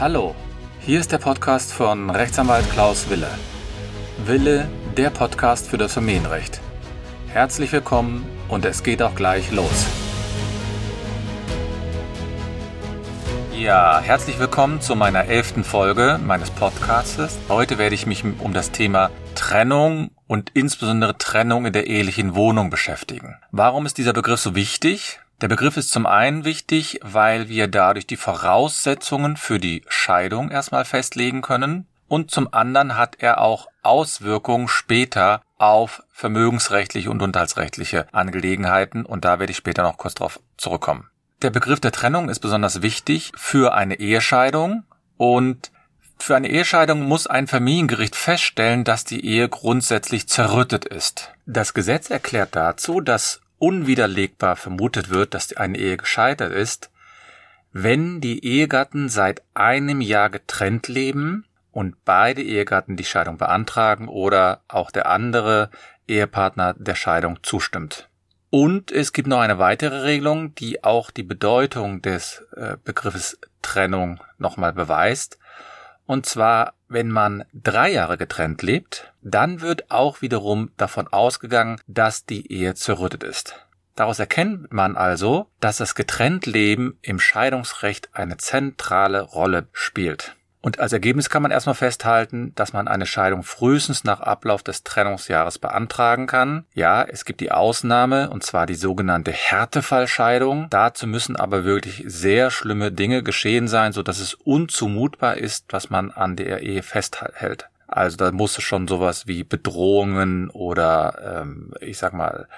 Hallo, hier ist der Podcast von Rechtsanwalt Klaus Wille. Wille, der Podcast für das Familienrecht. Herzlich willkommen und es geht auch gleich los. Ja, herzlich willkommen zu meiner elften Folge meines Podcasts. Heute werde ich mich um das Thema Trennung und insbesondere Trennung in der ehelichen Wohnung beschäftigen. Warum ist dieser Begriff so wichtig? Der Begriff ist zum einen wichtig, weil wir dadurch die Voraussetzungen für die Scheidung erstmal festlegen können und zum anderen hat er auch Auswirkungen später auf vermögensrechtliche und unterhaltsrechtliche Angelegenheiten und da werde ich später noch kurz drauf zurückkommen. Der Begriff der Trennung ist besonders wichtig für eine Ehescheidung und für eine Ehescheidung muss ein Familiengericht feststellen, dass die Ehe grundsätzlich zerrüttet ist. Das Gesetz erklärt dazu, dass unwiderlegbar vermutet wird, dass eine Ehe gescheitert ist, wenn die Ehegatten seit einem Jahr getrennt leben und beide Ehegatten die Scheidung beantragen oder auch der andere Ehepartner der Scheidung zustimmt. Und es gibt noch eine weitere Regelung, die auch die Bedeutung des äh, Begriffes Trennung nochmal beweist. Und zwar, wenn man drei Jahre getrennt lebt, dann wird auch wiederum davon ausgegangen, dass die Ehe zerrüttet ist. Daraus erkennt man also, dass das Getrenntleben im Scheidungsrecht eine zentrale Rolle spielt. Und als Ergebnis kann man erstmal festhalten, dass man eine Scheidung frühestens nach Ablauf des Trennungsjahres beantragen kann. Ja, es gibt die Ausnahme, und zwar die sogenannte Härtefallscheidung. Dazu müssen aber wirklich sehr schlimme Dinge geschehen sein, so dass es unzumutbar ist, was man an der Ehe festhält. Also da muss es schon sowas wie Bedrohungen oder ähm, ich sag mal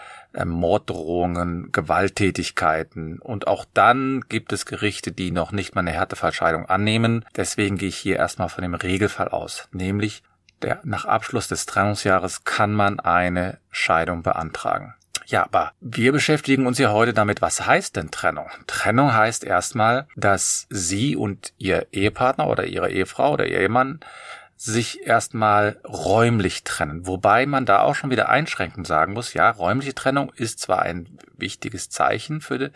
Morddrohungen, Gewalttätigkeiten. Und auch dann gibt es Gerichte, die noch nicht mal eine Härtefallscheidung annehmen. Deswegen gehe ich hier erstmal von dem Regelfall aus, nämlich der, nach Abschluss des Trennungsjahres kann man eine Scheidung beantragen. Ja, aber wir beschäftigen uns ja heute damit, was heißt denn Trennung? Trennung heißt erstmal, dass Sie und Ihr Ehepartner oder Ihre Ehefrau oder Ihr Ehemann sich erstmal räumlich trennen. Wobei man da auch schon wieder einschränkend sagen muss, ja, räumliche Trennung ist zwar ein wichtiges Zeichen für die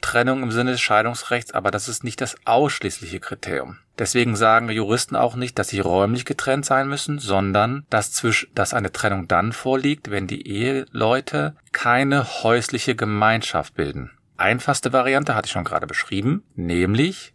Trennung im Sinne des Scheidungsrechts, aber das ist nicht das ausschließliche Kriterium. Deswegen sagen Juristen auch nicht, dass sie räumlich getrennt sein müssen, sondern dass, zwischen, dass eine Trennung dann vorliegt, wenn die Eheleute keine häusliche Gemeinschaft bilden. Einfachste Variante hatte ich schon gerade beschrieben, nämlich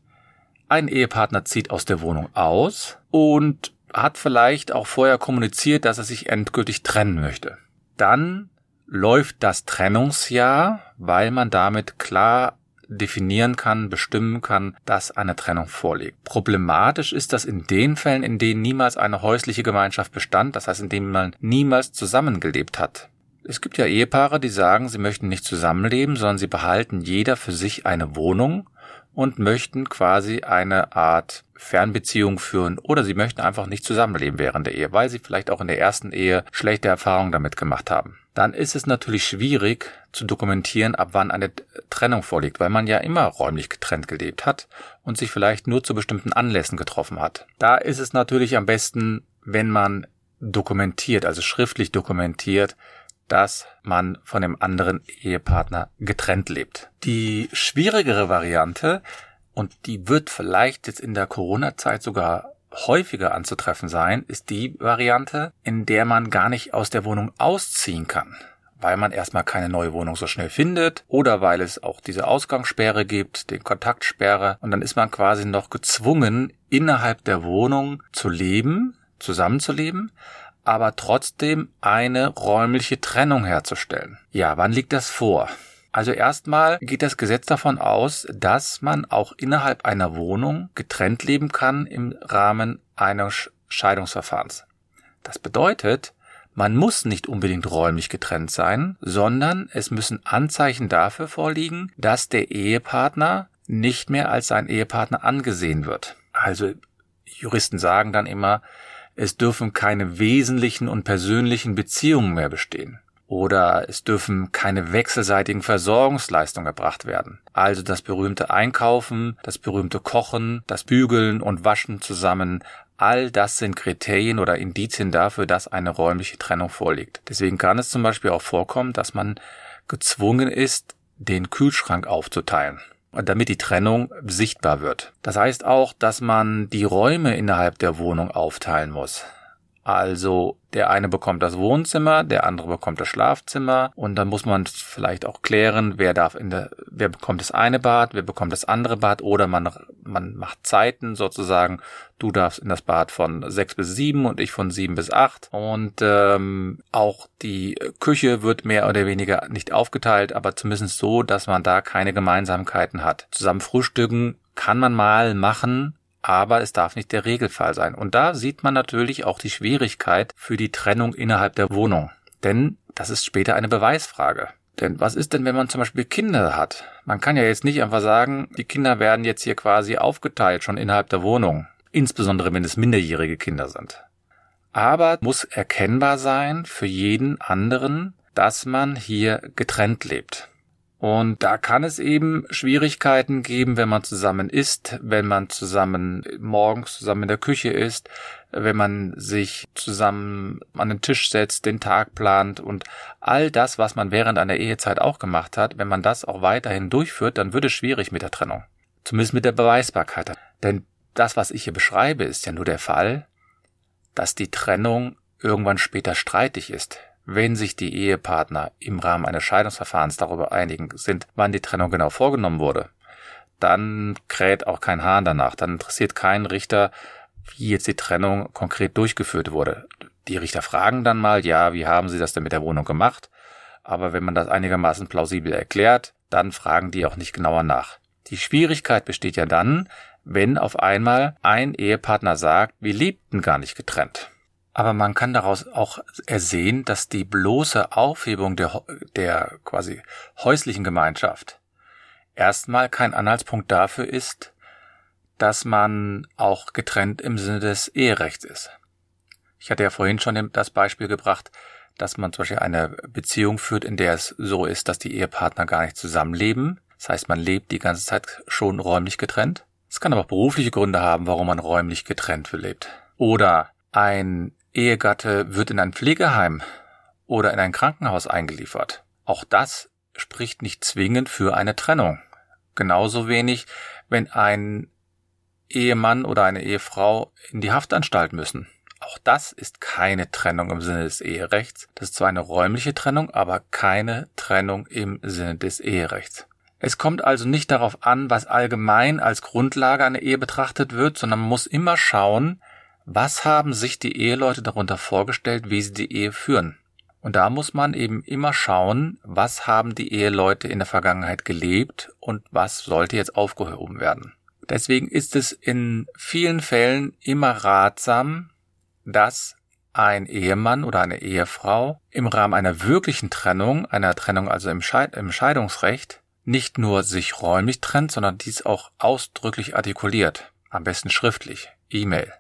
ein Ehepartner zieht aus der Wohnung aus und hat vielleicht auch vorher kommuniziert, dass er sich endgültig trennen möchte. Dann läuft das Trennungsjahr, weil man damit klar definieren kann, bestimmen kann, dass eine Trennung vorliegt. Problematisch ist das in den Fällen, in denen niemals eine häusliche Gemeinschaft bestand, das heißt, in denen man niemals zusammengelebt hat. Es gibt ja Ehepaare, die sagen, sie möchten nicht zusammenleben, sondern sie behalten jeder für sich eine Wohnung und möchten quasi eine Art Fernbeziehung führen oder sie möchten einfach nicht zusammenleben während der Ehe, weil sie vielleicht auch in der ersten Ehe schlechte Erfahrungen damit gemacht haben. Dann ist es natürlich schwierig zu dokumentieren, ab wann eine Trennung vorliegt, weil man ja immer räumlich getrennt gelebt hat und sich vielleicht nur zu bestimmten Anlässen getroffen hat. Da ist es natürlich am besten, wenn man dokumentiert, also schriftlich dokumentiert, dass man von dem anderen Ehepartner getrennt lebt. Die schwierigere Variante, und die wird vielleicht jetzt in der Corona-Zeit sogar häufiger anzutreffen sein, ist die Variante, in der man gar nicht aus der Wohnung ausziehen kann weil man erstmal keine neue Wohnung so schnell findet oder weil es auch diese Ausgangssperre gibt, den Kontaktsperre und dann ist man quasi noch gezwungen, innerhalb der Wohnung zu leben, zusammenzuleben, aber trotzdem eine räumliche Trennung herzustellen. Ja, wann liegt das vor? Also erstmal geht das Gesetz davon aus, dass man auch innerhalb einer Wohnung getrennt leben kann im Rahmen eines Scheidungsverfahrens. Das bedeutet, man muss nicht unbedingt räumlich getrennt sein, sondern es müssen Anzeichen dafür vorliegen, dass der Ehepartner nicht mehr als sein Ehepartner angesehen wird. Also Juristen sagen dann immer, es dürfen keine wesentlichen und persönlichen Beziehungen mehr bestehen. Oder es dürfen keine wechselseitigen Versorgungsleistungen erbracht werden. Also das berühmte Einkaufen, das berühmte Kochen, das Bügeln und Waschen zusammen, all das sind Kriterien oder Indizien dafür, dass eine räumliche Trennung vorliegt. Deswegen kann es zum Beispiel auch vorkommen, dass man gezwungen ist, den Kühlschrank aufzuteilen. damit die Trennung sichtbar wird. Das heißt auch, dass man die Räume innerhalb der Wohnung aufteilen muss. Also der eine bekommt das Wohnzimmer, der andere bekommt das Schlafzimmer und dann muss man vielleicht auch klären, wer darf in der, wer bekommt das eine Bad, wer bekommt das andere Bad oder man, man macht Zeiten sozusagen. Du darfst in das Bad von sechs bis sieben und ich von sieben bis acht und ähm, auch die Küche wird mehr oder weniger nicht aufgeteilt, aber zumindest so, dass man da keine Gemeinsamkeiten hat. Zusammen frühstücken kann man mal machen, aber es darf nicht der Regelfall sein. Und da sieht man natürlich auch die Schwierigkeit für die Trennung innerhalb der Wohnung. Denn das ist später eine Beweisfrage. Denn was ist denn, wenn man zum Beispiel Kinder hat? Man kann ja jetzt nicht einfach sagen, die Kinder werden jetzt hier quasi aufgeteilt, schon innerhalb der Wohnung. Insbesondere wenn es minderjährige Kinder sind. Aber muss erkennbar sein für jeden anderen, dass man hier getrennt lebt. Und da kann es eben Schwierigkeiten geben, wenn man zusammen isst, wenn man zusammen morgens zusammen in der Küche isst, wenn man sich zusammen an den Tisch setzt, den Tag plant und all das, was man während einer Ehezeit auch gemacht hat, wenn man das auch weiterhin durchführt, dann wird es schwierig mit der Trennung. Zumindest mit der Beweisbarkeit. Denn das, was ich hier beschreibe, ist ja nur der Fall, dass die Trennung irgendwann später streitig ist. Wenn sich die Ehepartner im Rahmen eines Scheidungsverfahrens darüber einigen sind, wann die Trennung genau vorgenommen wurde, dann kräht auch kein Hahn danach. Dann interessiert keinen Richter, wie jetzt die Trennung konkret durchgeführt wurde. Die Richter fragen dann mal, ja, wie haben Sie das denn mit der Wohnung gemacht? Aber wenn man das einigermaßen plausibel erklärt, dann fragen die auch nicht genauer nach. Die Schwierigkeit besteht ja dann, wenn auf einmal ein Ehepartner sagt, wir lebten gar nicht getrennt. Aber man kann daraus auch ersehen, dass die bloße Aufhebung der, der quasi häuslichen Gemeinschaft erstmal kein Anhaltspunkt dafür ist, dass man auch getrennt im Sinne des Eherechts ist. Ich hatte ja vorhin schon das Beispiel gebracht, dass man zum Beispiel eine Beziehung führt, in der es so ist, dass die Ehepartner gar nicht zusammenleben. Das heißt, man lebt die ganze Zeit schon räumlich getrennt. Es kann aber auch berufliche Gründe haben, warum man räumlich getrennt lebt. Oder ein Ehegatte wird in ein Pflegeheim oder in ein Krankenhaus eingeliefert. Auch das spricht nicht zwingend für eine Trennung. Genauso wenig, wenn ein Ehemann oder eine Ehefrau in die Haftanstalt müssen. Auch das ist keine Trennung im Sinne des Eherechts. Das ist zwar eine räumliche Trennung, aber keine Trennung im Sinne des Eherechts. Es kommt also nicht darauf an, was allgemein als Grundlage einer Ehe betrachtet wird, sondern man muss immer schauen, was haben sich die Eheleute darunter vorgestellt, wie sie die Ehe führen? Und da muss man eben immer schauen, was haben die Eheleute in der Vergangenheit gelebt und was sollte jetzt aufgehoben werden. Deswegen ist es in vielen Fällen immer ratsam, dass ein Ehemann oder eine Ehefrau im Rahmen einer wirklichen Trennung, einer Trennung also im, Scheid im Scheidungsrecht, nicht nur sich räumlich trennt, sondern dies auch ausdrücklich artikuliert. Am besten schriftlich, E-Mail.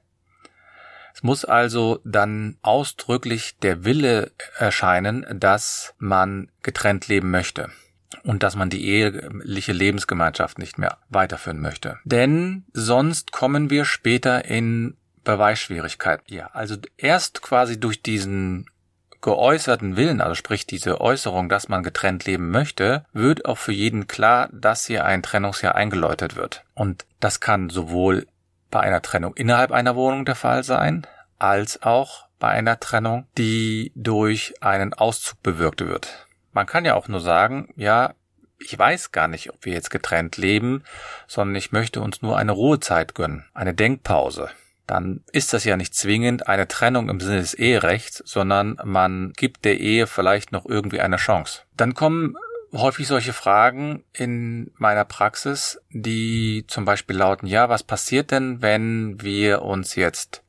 Es muss also dann ausdrücklich der Wille erscheinen, dass man getrennt leben möchte und dass man die eheliche Lebensgemeinschaft nicht mehr weiterführen möchte. Denn sonst kommen wir später in Beweisschwierigkeiten. Ja, also erst quasi durch diesen geäußerten Willen, also sprich diese Äußerung, dass man getrennt leben möchte, wird auch für jeden klar, dass hier ein Trennungsjahr eingeläutet wird. Und das kann sowohl bei einer Trennung innerhalb einer Wohnung der Fall sein, als auch bei einer Trennung, die durch einen Auszug bewirkt wird. Man kann ja auch nur sagen, ja, ich weiß gar nicht, ob wir jetzt getrennt leben, sondern ich möchte uns nur eine Ruhezeit gönnen, eine Denkpause. Dann ist das ja nicht zwingend eine Trennung im Sinne des Eherechts, sondern man gibt der Ehe vielleicht noch irgendwie eine Chance. Dann kommen häufig solche Fragen in meiner Praxis, die zum Beispiel lauten, ja, was passiert denn, wenn wir uns jetzt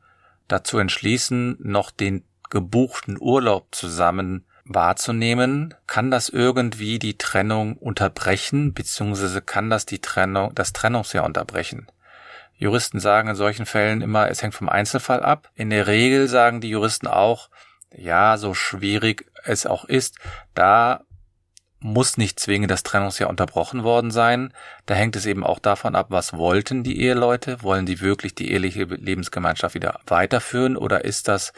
dazu entschließen, noch den gebuchten Urlaub zusammen wahrzunehmen, kann das irgendwie die Trennung unterbrechen, beziehungsweise kann das die Trennung, das Trennungsjahr unterbrechen. Juristen sagen in solchen Fällen immer, es hängt vom Einzelfall ab. In der Regel sagen die Juristen auch, ja, so schwierig es auch ist, da muss nicht zwingend das Trennungsjahr unterbrochen worden sein. Da hängt es eben auch davon ab, was wollten die Eheleute? Wollen die wirklich die eheliche Lebensgemeinschaft wieder weiterführen oder ist das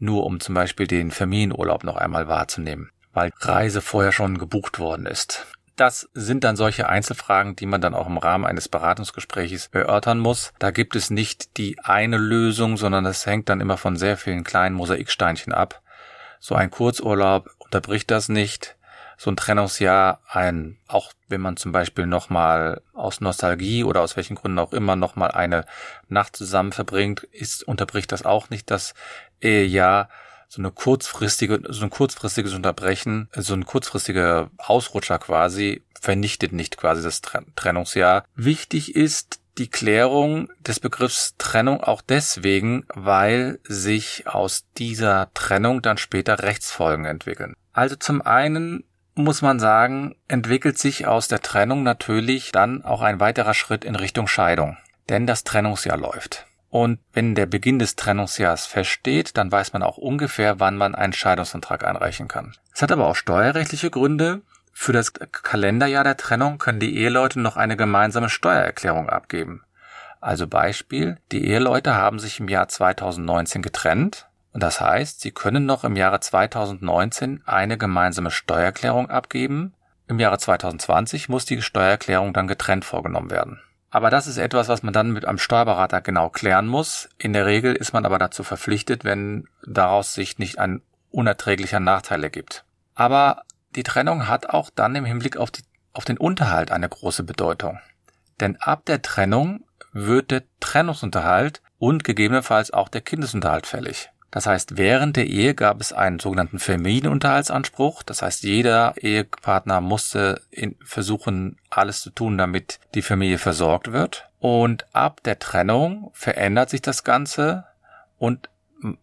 nur um zum Beispiel den Familienurlaub noch einmal wahrzunehmen, weil Reise vorher schon gebucht worden ist? Das sind dann solche Einzelfragen, die man dann auch im Rahmen eines Beratungsgesprächs erörtern muss. Da gibt es nicht die eine Lösung, sondern das hängt dann immer von sehr vielen kleinen Mosaiksteinchen ab. So ein Kurzurlaub unterbricht das nicht. So ein Trennungsjahr, ein, auch wenn man zum Beispiel nochmal aus Nostalgie oder aus welchen Gründen auch immer nochmal eine Nacht zusammen verbringt, ist, unterbricht das auch nicht das Ehejahr so eine kurzfristige, so ein kurzfristiges Unterbrechen, so ein kurzfristiger Ausrutscher quasi vernichtet nicht quasi das Trennungsjahr. Wichtig ist die Klärung des Begriffs Trennung auch deswegen, weil sich aus dieser Trennung dann später Rechtsfolgen entwickeln. Also zum einen muss man sagen, entwickelt sich aus der Trennung natürlich dann auch ein weiterer Schritt in Richtung Scheidung. Denn das Trennungsjahr läuft. Und wenn der Beginn des Trennungsjahres feststeht, dann weiß man auch ungefähr, wann man einen Scheidungsantrag einreichen kann. Es hat aber auch steuerrechtliche Gründe. Für das Kalenderjahr der Trennung können die Eheleute noch eine gemeinsame Steuererklärung abgeben. Also Beispiel, die Eheleute haben sich im Jahr 2019 getrennt das heißt, sie können noch im Jahre 2019 eine gemeinsame Steuererklärung abgeben. Im Jahre 2020 muss die Steuererklärung dann getrennt vorgenommen werden. Aber das ist etwas, was man dann mit einem Steuerberater genau klären muss. In der Regel ist man aber dazu verpflichtet, wenn daraus sich nicht ein unerträglicher Nachteil ergibt. Aber die Trennung hat auch dann im Hinblick auf, die, auf den Unterhalt eine große Bedeutung. Denn ab der Trennung wird der Trennungsunterhalt und gegebenenfalls auch der Kindesunterhalt fällig. Das heißt, während der Ehe gab es einen sogenannten Familienunterhaltsanspruch. Das heißt, jeder Ehepartner musste versuchen, alles zu tun, damit die Familie versorgt wird. Und ab der Trennung verändert sich das Ganze und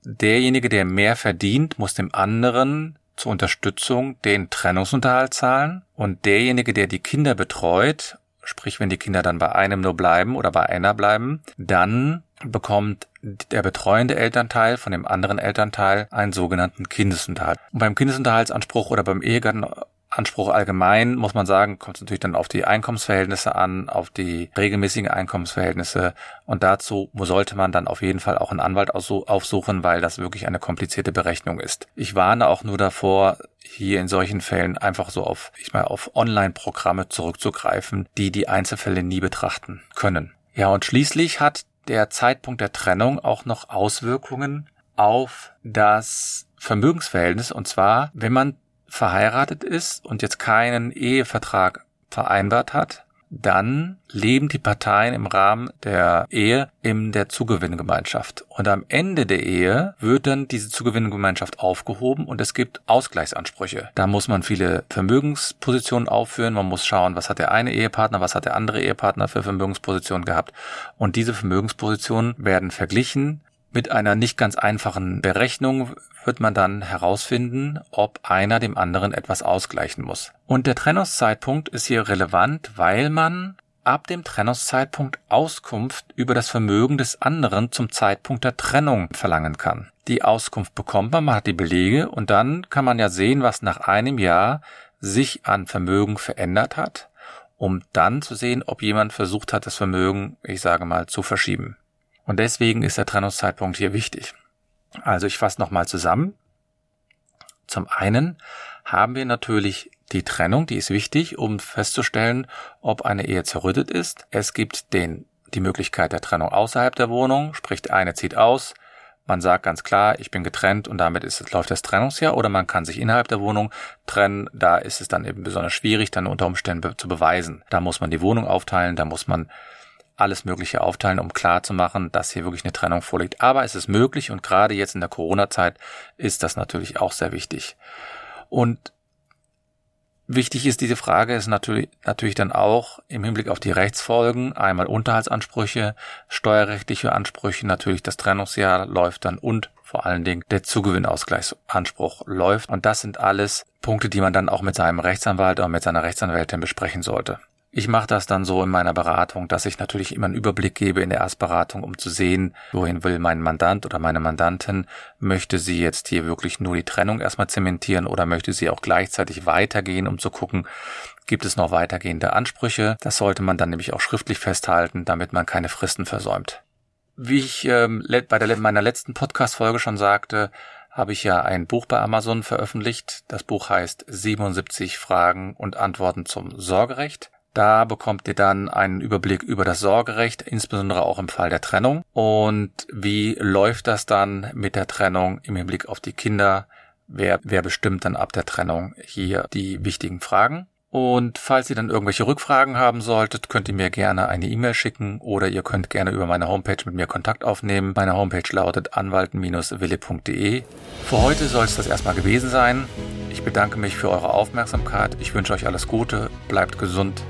derjenige, der mehr verdient, muss dem anderen zur Unterstützung den Trennungsunterhalt zahlen und derjenige, der die Kinder betreut, sprich wenn die Kinder dann bei einem nur bleiben oder bei einer bleiben, dann bekommt der betreuende Elternteil von dem anderen Elternteil einen sogenannten Kindesunterhalt. Und beim Kindesunterhaltsanspruch oder beim Ehegattenanspruch allgemein muss man sagen, kommt es natürlich dann auf die Einkommensverhältnisse an, auf die regelmäßigen Einkommensverhältnisse und dazu sollte man dann auf jeden Fall auch einen Anwalt aufsuchen, weil das wirklich eine komplizierte Berechnung ist. Ich warne auch nur davor, hier in solchen Fällen einfach so auf, ich meine, auf Online-Programme zurückzugreifen, die die Einzelfälle nie betrachten können. Ja, und schließlich hat der Zeitpunkt der Trennung auch noch Auswirkungen auf das Vermögensverhältnis. Und zwar, wenn man verheiratet ist und jetzt keinen Ehevertrag vereinbart hat, dann leben die Parteien im Rahmen der Ehe in der Zugewinngemeinschaft. Und am Ende der Ehe wird dann diese Zugewinngemeinschaft aufgehoben und es gibt Ausgleichsansprüche. Da muss man viele Vermögenspositionen aufführen. Man muss schauen, was hat der eine Ehepartner, was hat der andere Ehepartner für Vermögenspositionen gehabt. Und diese Vermögenspositionen werden verglichen mit einer nicht ganz einfachen Berechnung wird man dann herausfinden, ob einer dem anderen etwas ausgleichen muss. Und der Trennungszeitpunkt ist hier relevant, weil man ab dem Trennungszeitpunkt Auskunft über das Vermögen des anderen zum Zeitpunkt der Trennung verlangen kann. Die Auskunft bekommt man, man hat die Belege und dann kann man ja sehen, was nach einem Jahr sich an Vermögen verändert hat, um dann zu sehen, ob jemand versucht hat, das Vermögen, ich sage mal, zu verschieben. Und deswegen ist der Trennungszeitpunkt hier wichtig. Also ich fasse nochmal zusammen. Zum einen haben wir natürlich die Trennung, die ist wichtig, um festzustellen, ob eine Ehe zerrüttet ist. Es gibt den, die Möglichkeit der Trennung außerhalb der Wohnung, sprich der eine zieht aus, man sagt ganz klar, ich bin getrennt und damit ist, läuft das Trennungsjahr oder man kann sich innerhalb der Wohnung trennen. Da ist es dann eben besonders schwierig, dann unter Umständen zu beweisen. Da muss man die Wohnung aufteilen, da muss man alles Mögliche aufteilen, um klar zu machen, dass hier wirklich eine Trennung vorliegt. Aber es ist möglich und gerade jetzt in der Corona-Zeit ist das natürlich auch sehr wichtig. Und wichtig ist diese Frage ist natürlich, natürlich dann auch im Hinblick auf die Rechtsfolgen, einmal Unterhaltsansprüche, steuerrechtliche Ansprüche, natürlich das Trennungsjahr läuft dann und vor allen Dingen der Zugewinnausgleichsanspruch läuft. Und das sind alles Punkte, die man dann auch mit seinem Rechtsanwalt oder mit seiner Rechtsanwältin besprechen sollte. Ich mache das dann so in meiner Beratung, dass ich natürlich immer einen Überblick gebe in der Erstberatung, um zu sehen, wohin will mein Mandant oder meine Mandantin. Möchte sie jetzt hier wirklich nur die Trennung erstmal zementieren oder möchte sie auch gleichzeitig weitergehen, um zu gucken, gibt es noch weitergehende Ansprüche. Das sollte man dann nämlich auch schriftlich festhalten, damit man keine Fristen versäumt. Wie ich ähm, bei der, meiner letzten Podcast-Folge schon sagte, habe ich ja ein Buch bei Amazon veröffentlicht. Das Buch heißt 77 Fragen und Antworten zum Sorgerecht. Da bekommt ihr dann einen Überblick über das Sorgerecht, insbesondere auch im Fall der Trennung. Und wie läuft das dann mit der Trennung im Hinblick auf die Kinder? Wer, wer bestimmt dann ab der Trennung hier die wichtigen Fragen? Und falls ihr dann irgendwelche Rückfragen haben solltet, könnt ihr mir gerne eine E-Mail schicken oder ihr könnt gerne über meine Homepage mit mir Kontakt aufnehmen. Meine Homepage lautet anwalten-wille.de. Für heute soll es das erstmal gewesen sein. Ich bedanke mich für eure Aufmerksamkeit. Ich wünsche euch alles Gute, bleibt gesund,